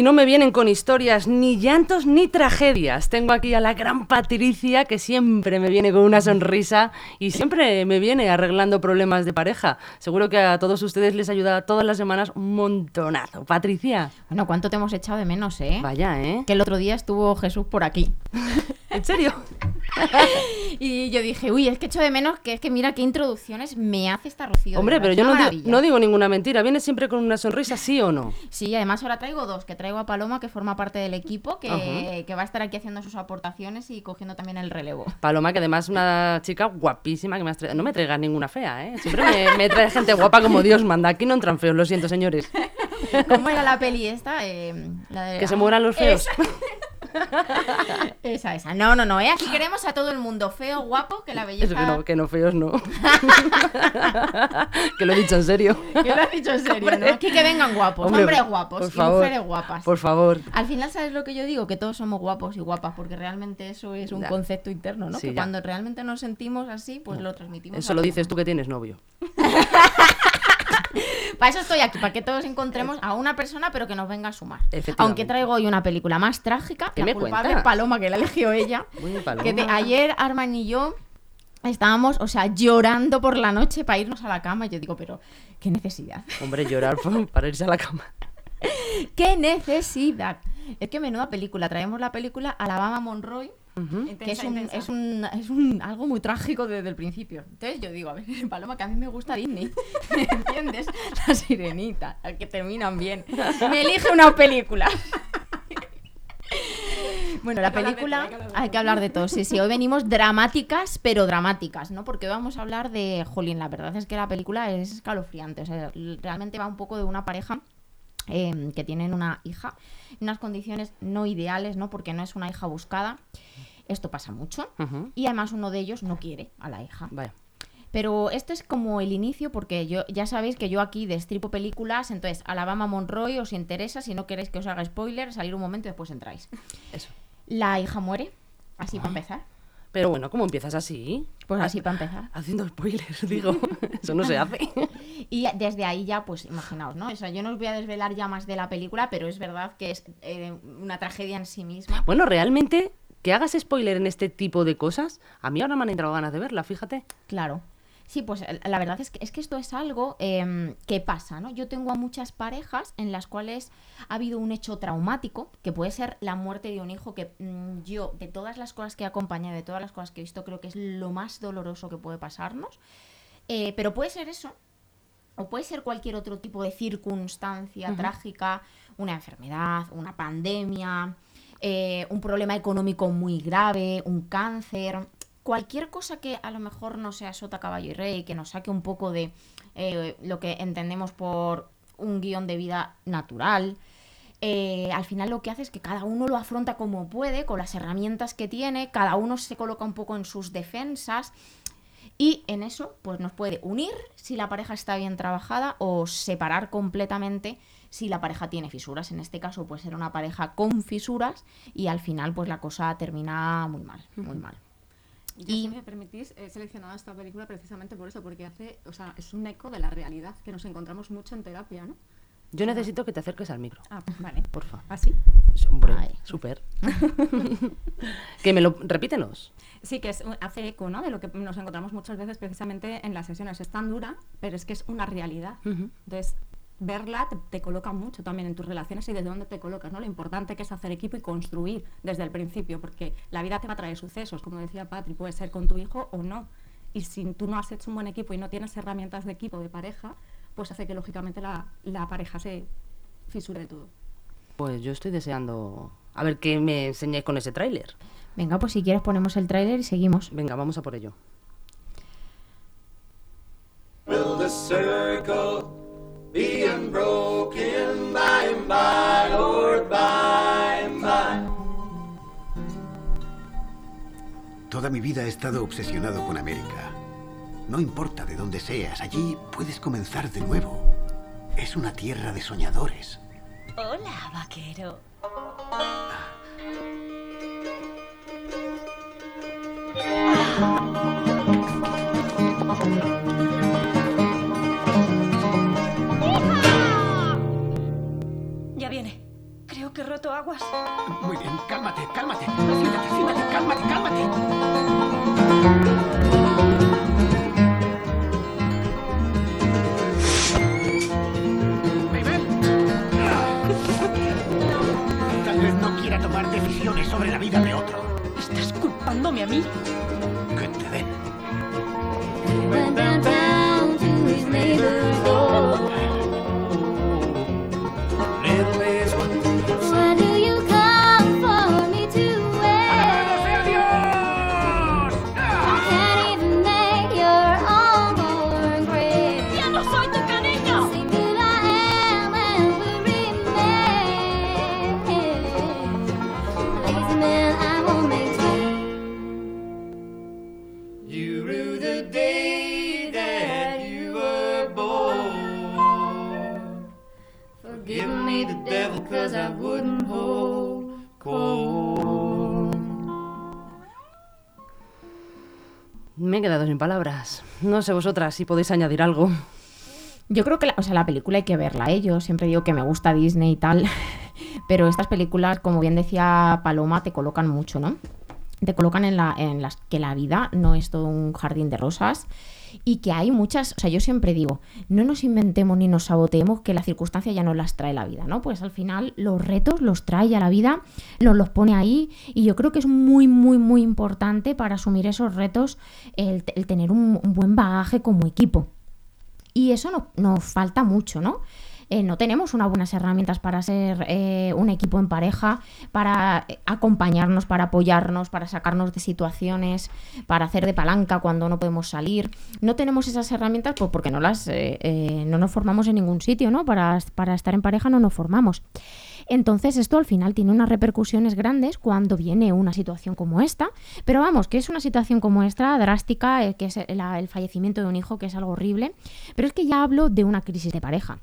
Y no me vienen con historias, ni llantos, ni tragedias. Tengo aquí a la gran Patricia, que siempre me viene con una sonrisa y siempre me viene arreglando problemas de pareja. Seguro que a todos ustedes les ayuda todas las semanas un montonazo. Patricia. Bueno, ¿cuánto te hemos echado de menos, eh? Vaya, ¿eh? Que el otro día estuvo Jesús por aquí. ¿En serio? y yo dije, uy, es que echo de menos que es que mira qué introducciones me hace esta Rocío. Hombre, pero yo no, no, digo ninguna mentira. ¿Viene siempre con una sonrisa, sí o no? Sí, además ahora traigo dos. Que traigo a Paloma, que forma parte del equipo, que, que va a estar aquí haciendo sus aportaciones y cogiendo también el relevo. Paloma, que además es una chica guapísima, que me traído... No me traigas ninguna fea, ¿eh? Siempre me, me, trae gente guapa como Dios manda. Aquí no entran feos, lo siento, señores. ¿Cómo era la peli esta? Eh, que se mueran los feos. esa, esa. No, no, no, ¿eh? Aquí queremos a todo el mundo feo, guapo, que la belleza... que no, que no feos no. que lo he dicho en serio. Que lo has dicho en serio, ¿no? Aquí que vengan guapos, hombres guapos y mujeres guapas. Por favor. Al final, ¿sabes lo que yo digo? Que todos somos guapos y guapas, porque realmente eso es un concepto interno, ¿no? que cuando realmente nos sentimos así, pues lo transmitimos. Eso lo dices tú que tienes novio. Para eso estoy aquí, para que todos encontremos a una persona, pero que nos venga a sumar. Aunque traigo hoy una película más trágica, la culpable Paloma, que la eligió ella. que ayer Arman y yo estábamos, o sea, llorando por la noche para irnos a la cama. Y yo digo, pero qué necesidad. Hombre, llorar para irse a la cama. qué necesidad. Es que menuda película. Traemos la película Alabama Monroy que es un, es, un, es un, algo muy trágico desde el principio. Entonces yo digo, a ver, Paloma, que a mí me gusta Disney, ¿me entiendes? La sirenita, que terminan bien. Me elige una película. Bueno, la película, hay que hablar de todo. Sí, sí, hoy venimos dramáticas, pero dramáticas, ¿no? Porque vamos a hablar de, jolín, la verdad es que la película es escalofriante. O sea, realmente va un poco de una pareja em, que tienen una hija, unas condiciones no ideales, ¿no? Porque no es una hija buscada. Esto pasa mucho. Y además uno de ellos no quiere a la hija. Pero esto es como el inicio, porque yo ya sabéis que yo aquí destripo películas, entonces Alabama Monroy os interesa, si no queréis que os haga spoiler, salir un momento y después entráis. Eso. La hija muere, así para empezar. Pero bueno, ¿cómo empiezas así? Pues así para empezar. Haciendo spoilers, digo. Eso no se hace. y desde ahí ya, pues imaginaos, ¿no? O sea, yo no os voy a desvelar ya más de la película, pero es verdad que es eh, una tragedia en sí misma. Bueno, realmente que hagas spoiler en este tipo de cosas, a mí ahora me han entrado ganas de verla, fíjate. Claro. Sí, pues la verdad es que, es que esto es algo eh, que pasa, ¿no? Yo tengo a muchas parejas en las cuales ha habido un hecho traumático, que puede ser la muerte de un hijo, que mm, yo, de todas las cosas que he acompañado, de todas las cosas que he visto, creo que es lo más doloroso que puede pasarnos. Eh, pero puede ser eso, o puede ser cualquier otro tipo de circunstancia trágica, una enfermedad, una pandemia, eh, un problema económico muy grave, un cáncer, cualquier cosa que a lo mejor no sea sota, caballo y rey, que nos saque un poco de eh, lo que entendemos por un guion de vida natural. Eh, al final lo que hace es que cada uno lo afronta como puede, con las herramientas que tiene, cada uno se coloca un poco en sus defensas y en eso pues nos puede unir si la pareja está bien trabajada o separar completamente si la pareja tiene fisuras. En este caso puede ser una pareja con fisuras y al final pues la cosa termina muy mal, muy mal. y si me permitís, he seleccionado esta película precisamente por eso, porque hace, o sea, es un eco de la realidad que nos encontramos mucho en terapia, ¿no? Yo necesito que te acerques al micro. Ah, vale. Porfa. ¿Así? Hombre, súper. que me lo repítenos. Sí, que es, hace eco, ¿no? De lo que nos encontramos muchas veces precisamente en las sesiones. Es tan dura, pero es que es una realidad. Entonces, verla te, coloca mucho también en tus relaciones y desde dónde te colocas, ¿no? Lo importante que es hacer equipo y construir desde el principio, porque la vida te va a traer sucesos, como decía Patri, puede ser con tu hijo o no. Y si tú no has hecho un buen equipo y no tienes herramientas de equipo, de pareja, pues hace que lógicamente la, la pareja se fisure de todo. Pues yo estoy deseando a ver qué me enseñáis con ese tráiler. Venga, pues si quieres ponemos el tráiler y seguimos. Venga, vamos a por ello. Toda mi vida he estado obsesionado con América. No importa de dónde seas, allí puedes comenzar de nuevo. Es una tierra de soñadores. Hola, vaquero. Muy bien, cálmate, cálmate. Siéntate, siéntate, cálmate, cálmate. Palabras. No sé vosotras si podéis añadir algo. Yo creo que la, o sea, la película hay que verla, ¿eh? Yo siempre digo que me gusta Disney y tal, pero estas películas, como bien decía Paloma, te colocan mucho, ¿no? Te colocan en, la, en las que la vida no es todo un jardín de rosas y que hay muchas, o sea, yo siempre digo, no nos inventemos ni nos saboteemos que las circunstancias ya nos las trae la vida, ¿no? Pues al final los retos los trae ya la vida, nos los pone ahí y yo creo que es muy, muy, muy importante para asumir esos retos el, el tener un- un buen bagaje como equipo. Y eso no- nos falta mucho, ¿no? Eh, no tenemos unas buenas herramientas para ser eh, un equipo en pareja, para eh, acompañarnos, para apoyarnos, para sacarnos de situaciones, para hacer de palanca cuando no podemos salir. No tenemos esas herramientas pues, porque no las eh, no nos formamos en ningún sitio, ¿no? Para, para estar en pareja no nos formamos. Entonces esto al final tiene unas repercusiones grandes cuando viene una situación como esta, pero vamos, que es una situación como esta, drástica, que es el fallecimiento de un hijo, que es algo horrible, pero es que ya hablo de una crisis de pareja.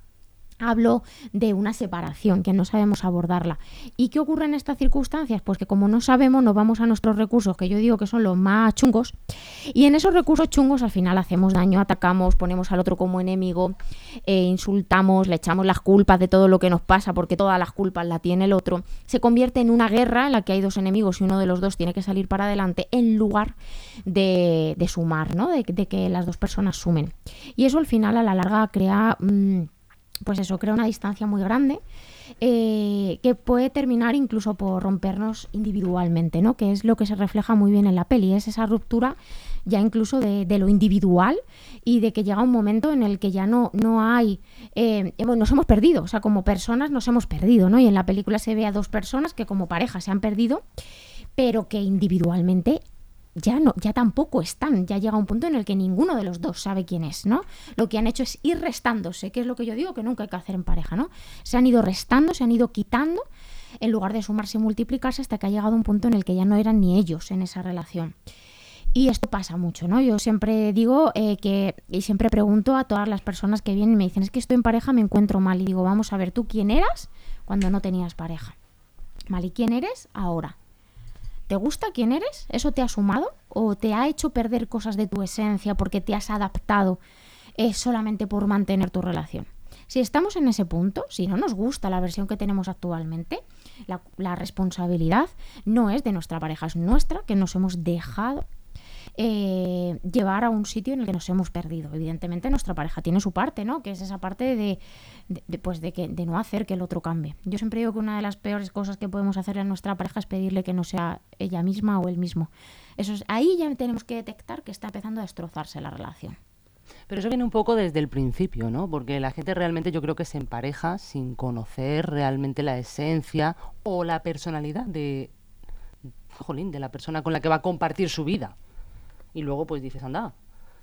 Hablo de una separación, que no sabemos abordarla. ¿Y qué ocurre en estas circunstancias? Pues que como no sabemos, nos vamos a nuestros recursos, que yo digo que son los más chungos, y en esos recursos chungos al final hacemos daño, atacamos, ponemos al otro como enemigo, eh, insultamos, le echamos las culpas de todo lo que nos pasa, porque todas las culpas la tiene el otro. Se convierte en una guerra en la que hay dos enemigos y uno de los dos tiene que salir para adelante en lugar de, de sumar, ¿no? De, que las dos personas sumen. Y eso al final a la larga crea... mm, pues eso, crea una distancia muy grande eh, que puede terminar incluso por rompernos individualmente, ¿no? Que es lo que se refleja muy bien en la peli, es esa ruptura ya incluso de, de lo individual y de que llega un momento en el que ya no, no hay, eh, nos hemos perdido, o sea, como personas nos hemos perdido, ¿no? Y en la película se ve a dos personas que como pareja se han perdido, pero que individualmente ya no, ya tampoco están, ya llega un punto en el que ninguno de los dos sabe quién es, ¿no? Lo que han hecho es ir restándose, que es lo que yo digo que nunca hay que hacer en pareja, ¿no? Se han ido restando, se han ido quitando, en lugar de sumarse y multiplicarse hasta que ha llegado un punto en el que ya no eran ni ellos en esa relación. Y esto pasa mucho, ¿no? Yo siempre digo eh, que, y siempre pregunto a todas las personas que vienen y me dicen, es que estoy en pareja, me encuentro mal. Y digo, vamos a ver, ¿tú quién eras cuando no tenías pareja? Mal, ¿y quién eres ahora? ¿Te gusta quién eres? ¿Eso te ha sumado? ¿O te ha hecho perder cosas de tu esencia porque te has adaptado eh, solamente por mantener tu relación? Si estamos en ese punto, si no nos gusta la versión que tenemos actualmente, la, la responsabilidad no es de nuestra pareja, es nuestra, que nos hemos dejado eh, llevar a un sitio en el que nos hemos perdido. Evidentemente nuestra pareja tiene su parte, ¿no? Que es esa parte de, de- de, pues que, de no hacer que el otro cambie. Yo siempre digo que una de las peores cosas que podemos hacer a nuestra pareja es pedirle que no sea ella misma o él mismo. Eso es, ahí ya tenemos que detectar que está empezando a destrozarse la relación. Pero eso viene un poco desde el principio, ¿no? Porque la gente realmente yo creo que se empareja sin conocer realmente la esencia o la personalidad de, jolín, de la persona con la que va a compartir su vida. Y luego pues dices, anda,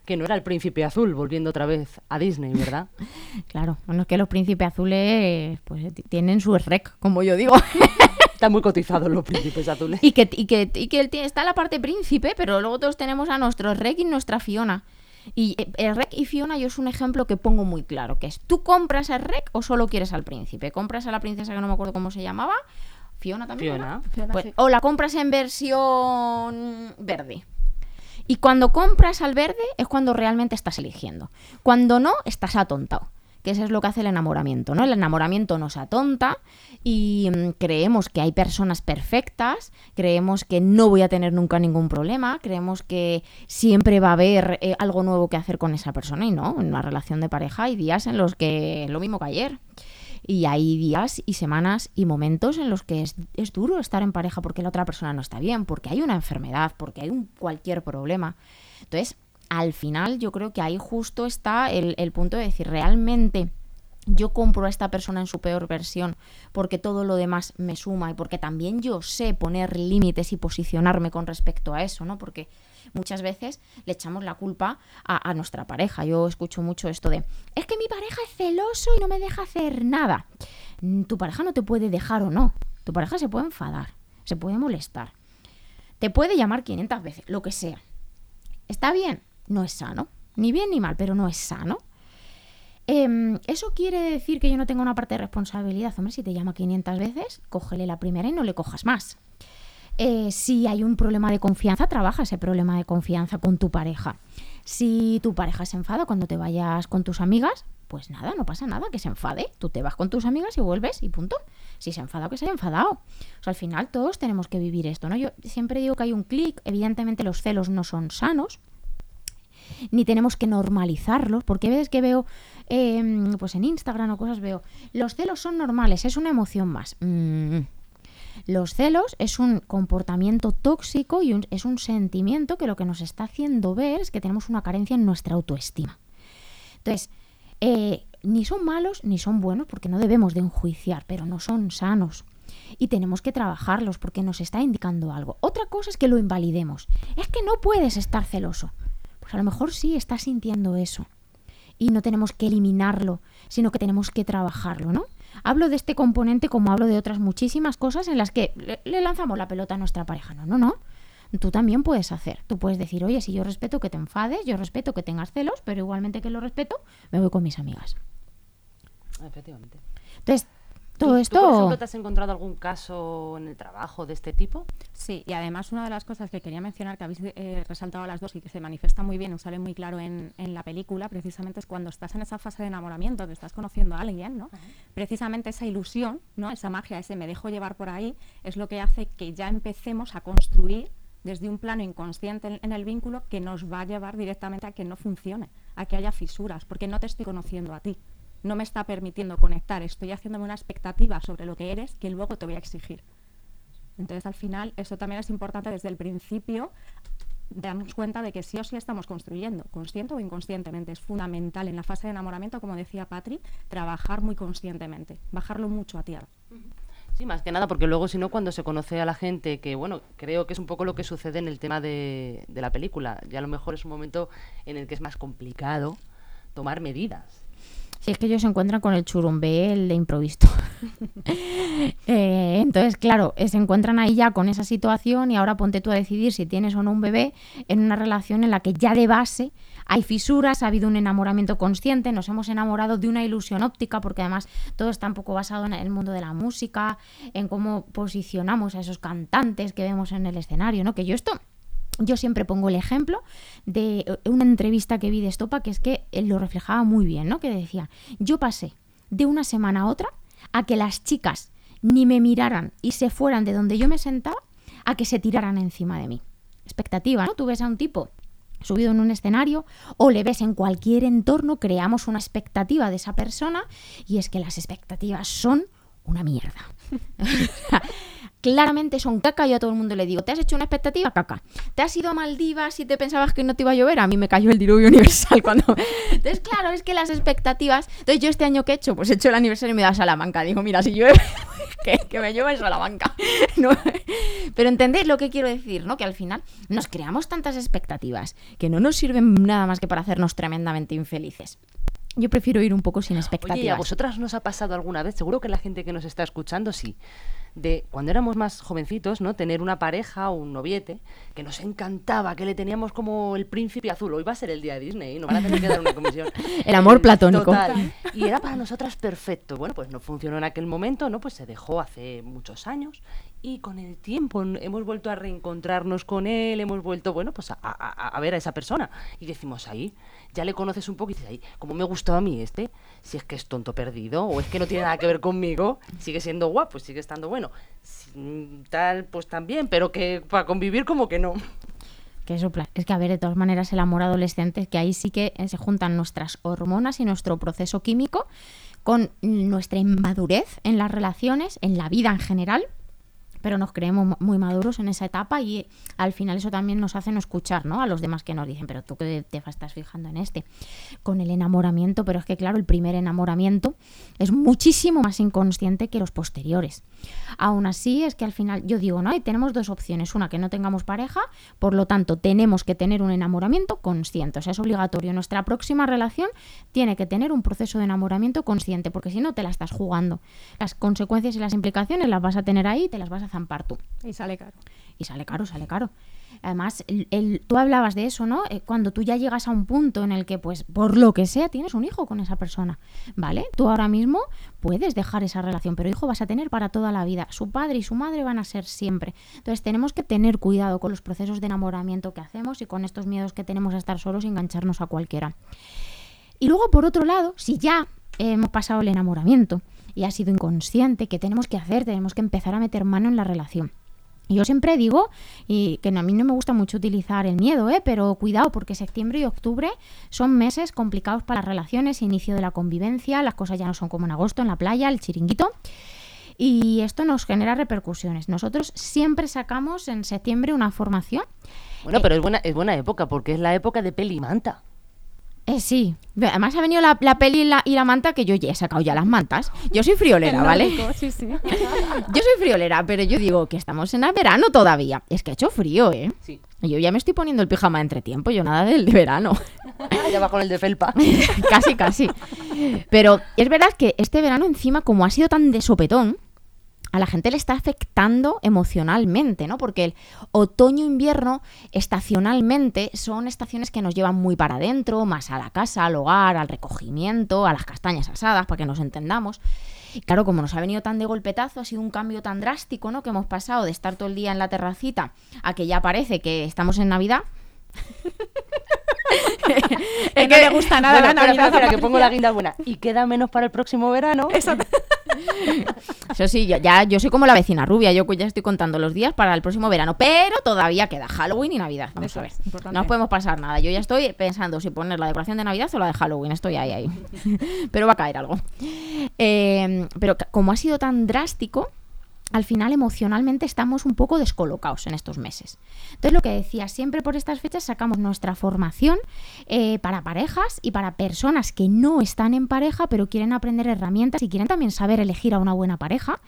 que no era el príncipe azul, volviendo otra vez a Disney, ¿verdad? Claro, bueno, es que los príncipes azules pues t- tienen su rec, como yo digo. Están muy cotizados los príncipes azules. y que, y que, y que él tiene- está la parte príncipe, pero luego todos tenemos a nuestro rec y nuestra Fiona. Y eh, el rec y Fiona yo es un ejemplo que pongo muy claro, que es, ¿tú compras el rec o solo quieres al príncipe? ¿Compras a la princesa que no me acuerdo cómo se llamaba? Fiona también. Fiona. Pues, o la compras en versión verde. Y cuando compras al verde es cuando realmente estás eligiendo. Cuando no, estás atontado. que eso es lo que hace el enamoramiento, ¿no? El enamoramiento nos atonta y mm, creemos que hay personas perfectas, creemos que no voy a tener nunca ningún problema, creemos que siempre va a haber eh, algo nuevo que hacer con esa persona y no, en una relación de pareja hay días en los que lo mismo que ayer. Y hay días y semanas y momentos en los que es, es duro estar en pareja porque la otra persona no está bien, porque hay una enfermedad, porque hay un cualquier problema. Entonces, al final yo creo que ahí justo está el, el punto de decir, realmente yo compro a esta persona en su peor versión porque todo lo demás me suma y porque también yo sé poner límites y posicionarme con respecto a eso, ¿no? Porque muchas veces le echamos la culpa a, nuestra pareja. Yo escucho mucho esto de, es que mi pareja es celoso y no me deja hacer nada. Mm, Tu pareja no te puede dejar o no. Tu pareja se puede enfadar, se puede molestar. Te puede llamar 500 veces, lo que sea. ¿Está bien? No es sano. Ni bien ni mal, pero no es sano. Em, ¿Eso quiere decir que yo no tengo una parte de responsabilidad? Hombre, si te llama 500 veces, cógele la primera y no le cojas más. Eh, si hay un problema de confianza, trabaja ese problema de confianza con tu pareja. Si tu pareja se enfada cuando te vayas con tus amigas, pues nada, no pasa nada, que se enfade. Tú te vas con tus amigas y vuelves y punto. Si se ha que se haya enfadado. O sea, al final todos tenemos que vivir esto, ¿no? Yo siempre digo que hay un clic, evidentemente los celos no son sanos, ni tenemos que normalizarlos, porque a veces que veo, eh, pues en Instagram o cosas veo, los celos son normales, es una emoción más. Mm. Los celos es un comportamiento tóxico y es un sentimiento que lo que nos está haciendo ver es que tenemos una carencia en nuestra autoestima. Entonces, eh, ni son malos ni son buenos porque no debemos de enjuiciar, pero no son sanos. Y tenemos que trabajarlos porque nos está indicando algo. Otra cosa es que lo invalidemos. Es que no puedes estar celoso. Pues a lo mejor sí estás sintiendo eso. Y no tenemos que eliminarlo, sino que tenemos que trabajarlo, ¿no? Hablo de este componente como hablo de otras muchísimas cosas en las que le, le lanzamos la pelota a nuestra pareja. No, no, no. Tú también puedes hacer. Tú puedes decir, oye, si yo respeto que te enfades, yo respeto que tengas celos, pero igualmente que lo respeto, me voy con mis amigas. Efectivamente. Entonces, todo ¿Tú- ¿Tú, por esto... ejemplo, te has encontrado algún caso en el trabajo de este tipo? Sí, y además una de las cosas que quería mencionar, que habéis eh, resaltado las dos y que se manifiesta muy bien, o sale muy claro en, en la película, precisamente es cuando estás en esa fase de enamoramiento, que estás conociendo a alguien, ¿no? Precisamente esa ilusión, ¿no? Esa magia, ese me dejo llevar por ahí, es lo que hace que ya empecemos a construir desde un plano inconsciente en, en el vínculo que nos va a llevar directamente a que no funcione, a que haya fisuras, porque no te estoy conociendo a ti. No me está permitiendo conectar, estoy haciéndome una expectativa sobre lo que eres que luego te voy a exigir. Entonces, al final, eso también es importante desde el principio darnos cuenta de que sí o sí estamos construyendo, consciente o inconscientemente. Es fundamental en la fase de enamoramiento, como decía Patri, trabajar muy conscientemente, bajarlo mucho a tierra. Sí, más que nada, porque luego, si no, cuando se conoce a la gente, que bueno, creo que es un poco lo que sucede en el tema de, de la película. Ya a lo mejor es un momento en el que es más complicado tomar medidas. Si es que ellos se encuentran con el churumbé, el de improvisto. Eh, entonces, claro, eh, se encuentran ahí ya con esa situación y ahora ponte tú a decidir si tienes o no un bebé en una relación en la que ya de base hay fisuras, ha habido un enamoramiento consciente, nos hemos enamorado de una ilusión óptica, porque además todo está un poco basado en el mundo de la música, en cómo posicionamos a esos cantantes que vemos en el escenario, ¿no? Que yo esto yo siempre pongo el ejemplo de eh, una entrevista que vi de Estopa, que es que él lo reflejaba muy bien, ¿no? Que decía, yo pasé de una semana a otra a que las chicas ni me miraran y se fueran de donde yo me sentaba a que se tiraran encima de mí. Expectativa, ¿no? Tú ves a un tipo subido en un escenario o le ves en cualquier entorno, creamos una expectativa de esa persona y es que las expectativas son una mierda. Claramente son caca, yo a todo el mundo le digo, ¿te has hecho una expectativa? Caca. ¿Te has ido a Maldivas y te pensabas que no te iba a llover? A mí me cayó el diluvio universal cuando... Entonces, claro, es que las expectativas... Entonces, yo este año que he hecho, pues he hecho el aniversario y me da Salamanca. Digo, mira, si llueve, que, que me llueva en Salamanca. No. Pero entendéis lo que quiero decir, ¿no? Que al final nos creamos tantas expectativas que no nos sirven nada más que para hacernos tremendamente infelices. Yo prefiero ir un poco sin expectativas. Oye, ¿y a vosotras nos ha pasado alguna vez? Seguro que la gente que nos está escuchando sí. De cuando éramos más jovencitos, ¿no? Tener una pareja o un noviete que nos encantaba, que le teníamos como el príncipe azul. Hoy va a ser el día de Disney, nos van a tener que dar una comisión. El amor platónico. total. Y era para nosotras perfecto. Bueno, pues no funcionó en aquel momento, ¿no? Pues se dejó hace muchos años. Y con el tiempo hemos vuelto a reencontrarnos con él, hemos vuelto, bueno, pues a, ver a esa persona. Y decimos ahí, ya le conoces un poco y dices ahí, como me gustó a mí este, si es que es tonto perdido o es que no tiene nada que ver conmigo, sigue siendo guapo, sigue estando bueno. Mm, tal, pues también, pero que para convivir como que no. Que eso, pla- es que a ver, de todas maneras, el amor adolescente, es que ahí sí que eh, se juntan nuestras hormonas y nuestro proceso químico con nuestra inmadurez en las relaciones, en la vida en general, pero nos creemos mu- muy maduros en esa etapa y al final eso también nos hace no escuchar ¿no? a los demás que nos dicen, pero tú que te estás fijando en este, con el enamoramiento, pero es que claro, el primer enamoramiento es muchísimo más inconsciente que los posteriores. Aún así, es que al final yo digo, ¿no? Y tenemos dos opciones. Una, que no tengamos pareja, por lo tanto, tenemos que tener un enamoramiento consciente. O sea, es obligatorio. Nuestra próxima relación tiene que tener un proceso de enamoramiento consciente, porque si no, te la estás jugando. Las consecuencias y las implicaciones las vas a tener ahí te las vas a zampar tú. Y sale caro. Y sale caro, sale caro. Además, el, el- tú hablabas de eso, ¿no? Eh, cuando tú ya llegas a un punto en el que, pues, por lo que sea, tienes un hijo con esa persona, ¿vale? Tú ahora mismo puedes dejar esa relación, pero hijo vas a tener para toda la vida. Su padre y su madre van a ser siempre. Entonces, tenemos que tener cuidado con los procesos de enamoramiento que hacemos y con estos miedos que tenemos a estar solos y engancharnos a cualquiera. Y luego, por otro lado, si ya hemos pasado el enamoramiento y ha sido inconsciente, ¿qué tenemos que hacer? Tenemos que empezar a meter mano en la relación. Yo siempre digo, y que a mí no me gusta mucho utilizar el miedo, ¿eh? pero cuidado, porque septiembre y octubre son meses complicados para las relaciones, inicio de la convivencia, las cosas ya no son como en agosto en la playa, el chiringuito. Y esto nos genera repercusiones. Nosotros siempre sacamos en septiembre una formación. Bueno, pero es buena, es buena época porque es la época de peli y manta. Eh, sí, además ha venido la, la peli y la, y la manta que yo ya he sacado ya las mantas. Yo soy friolera, ¿vale? Sí, sí. Yo soy friolera, pero yo digo que estamos en el verano todavía. Es que ha hecho frío, ¿eh? Sí. Yo ya me estoy poniendo el pijama de entretiempo, yo nada del de verano. ya va con el de felpa. casi, casi. Pero es verdad que este verano encima, como ha sido tan de sopetón, a la gente le está afectando emocionalmente, ¿no? Porque el otoño-invierno, estacionalmente, son estaciones que nos llevan muy para adentro, más a la casa, al hogar, al recogimiento, a las castañas asadas, para que nos entendamos. Y claro, como nos ha venido tan de golpetazo, ha sido un cambio tan drástico, ¿no? Que hemos pasado de estar todo el día en la terracita a que ya parece que estamos en Navidad. Es que le gusta nada Bueno, la Navidad. espera, espera, que pongo la guinda buena. Y queda menos para el próximo verano. Eso sí, yo, ya, yo soy como la vecina rubia, yo ya estoy contando los días para el próximo verano, pero todavía queda Halloween y Navidad. Vamos Eso a ver. No nos podemos pasar nada. Yo ya estoy pensando si poner la decoración de Navidad o la de Halloween. Estoy ahí, ahí. pero va a caer algo. Eh, pero como ha sido tan drástico, al final emocionalmente estamos un poco descolocados en estos meses. Entonces lo que decía, siempre por estas fechas sacamos nuestra formación eh, para parejas y para personas que no están en pareja pero quieren aprender herramientas y quieren también saber elegir a una buena pareja,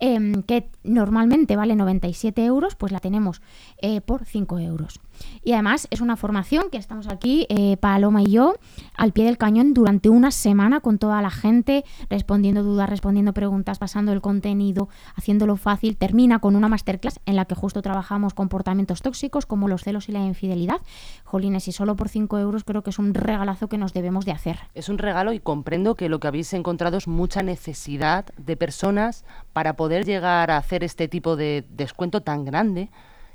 em, que normalmente vale 97 euros, pues la tenemos eh, por 5 euros. Y además es una formación que estamos aquí, eh, Paloma y yo, al pie del cañón durante una semana con toda la gente, respondiendo dudas, respondiendo preguntas, pasando el contenido, haciéndolo fácil. Termina con una masterclass en la que justo trabajamos comportamientos tóxicos como los celos y la infidelidad. Jolines, y solo por 5 euros creo que es un regalazo que nos debemos de hacer. Es un regalo y comprendo que lo que habéis encontrado es mucha necesidad de personas para poder llegar a hacer este tipo de descuento tan grande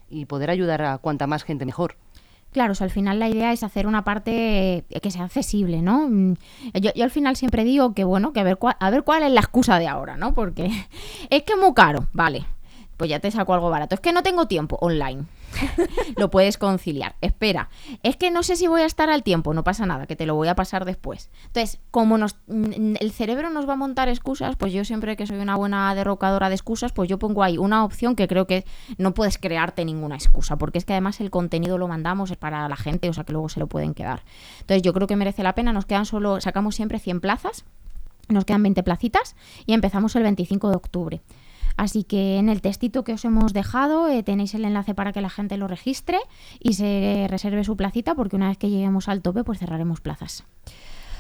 y poder ayudar a cuanta más gente mejor. Claro, al final la idea es hacer una parte eh, que sea accesible, ¿no? Mm, Yo, yo al final siempre digo que, bueno, que a ver, cuál, a ver cuál es la excusa de ahora, ¿no? Porque es que es muy caro, vale. Pues ya te saco algo barato. Es que no tengo tiempo online. lo puedes conciliar. Espera, es que no sé si voy a estar al tiempo. No pasa nada, que te lo voy a pasar después. Entonces, como nos, el cerebro nos va a montar excusas, pues yo siempre que soy una buena derrocadora de excusas, pues yo pongo ahí una opción que creo que no puedes crearte ninguna excusa, porque es que además el contenido lo mandamos para la gente, o sea que luego se lo pueden quedar. Entonces, yo creo que merece la pena. Nos quedan solo, sacamos siempre 100 plazas. Nos quedan 20 placitas y empezamos el 25 de octubre. Así que en el textito que os hemos dejado eh, tenéis el enlace para que la gente lo registre y se reserve su placita porque una vez que lleguemos al tope pues cerraremos plazas.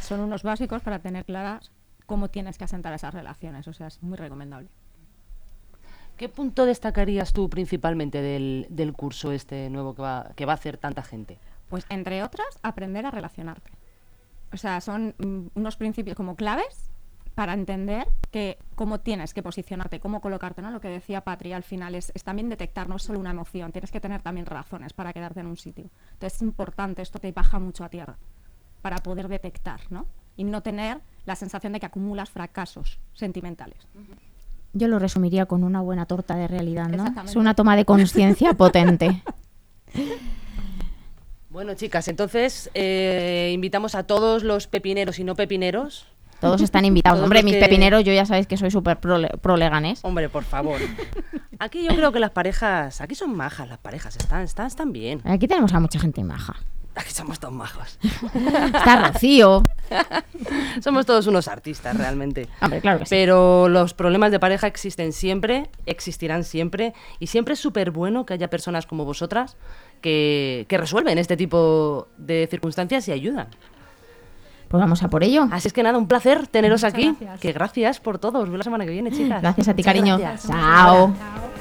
Son unos básicos para tener claras cómo tienes que asentar esas relaciones. O sea, es muy recomendable. ¿Qué punto destacarías tú principalmente del, del curso este nuevo que va, que va a hacer tanta gente? Pues entre otras, aprender a relacionarte. O sea, son mm, unos principios como claves para entender que cómo tienes que posicionarte, cómo colocarte, ¿no? Lo que decía Patri al final es, es también detectar, no es solo una emoción, tienes que tener también razones para quedarte en un sitio. Entonces es importante, esto te baja mucho a tierra para poder detectar, ¿no? Y no tener la sensación de que acumulas fracasos sentimentales. Yo lo resumiría con una buena torta de realidad, ¿no? Es una toma de conciencia potente. Bueno, chicas, entonces eh, invitamos a todos los pepineros y no pepineros. Todos están invitados. Todos Hombre, mis que- pepineros, yo ya sabéis que soy súper pro, pro leganés. Hombre, por favor. Aquí yo creo que las parejas, aquí son majas las parejas, están, están, están bien. Aquí tenemos a mucha gente maja. Aquí somos todos majos. Está Rocío. Somos todos unos artistas, realmente. Hombre, claro que sí. Pero los problemas de pareja existen siempre, existirán siempre, y siempre es súper bueno que haya personas como vosotras que, que resuelven este tipo de circunstancias y ayudan. Pues vamos a por ello. Así es que nada, un placer teneros Muchas aquí. gracias. Que gracias por todo. Os veo la semana que viene, chicas. Gracias a ti, Muchas cariño. gracias. Chao. Si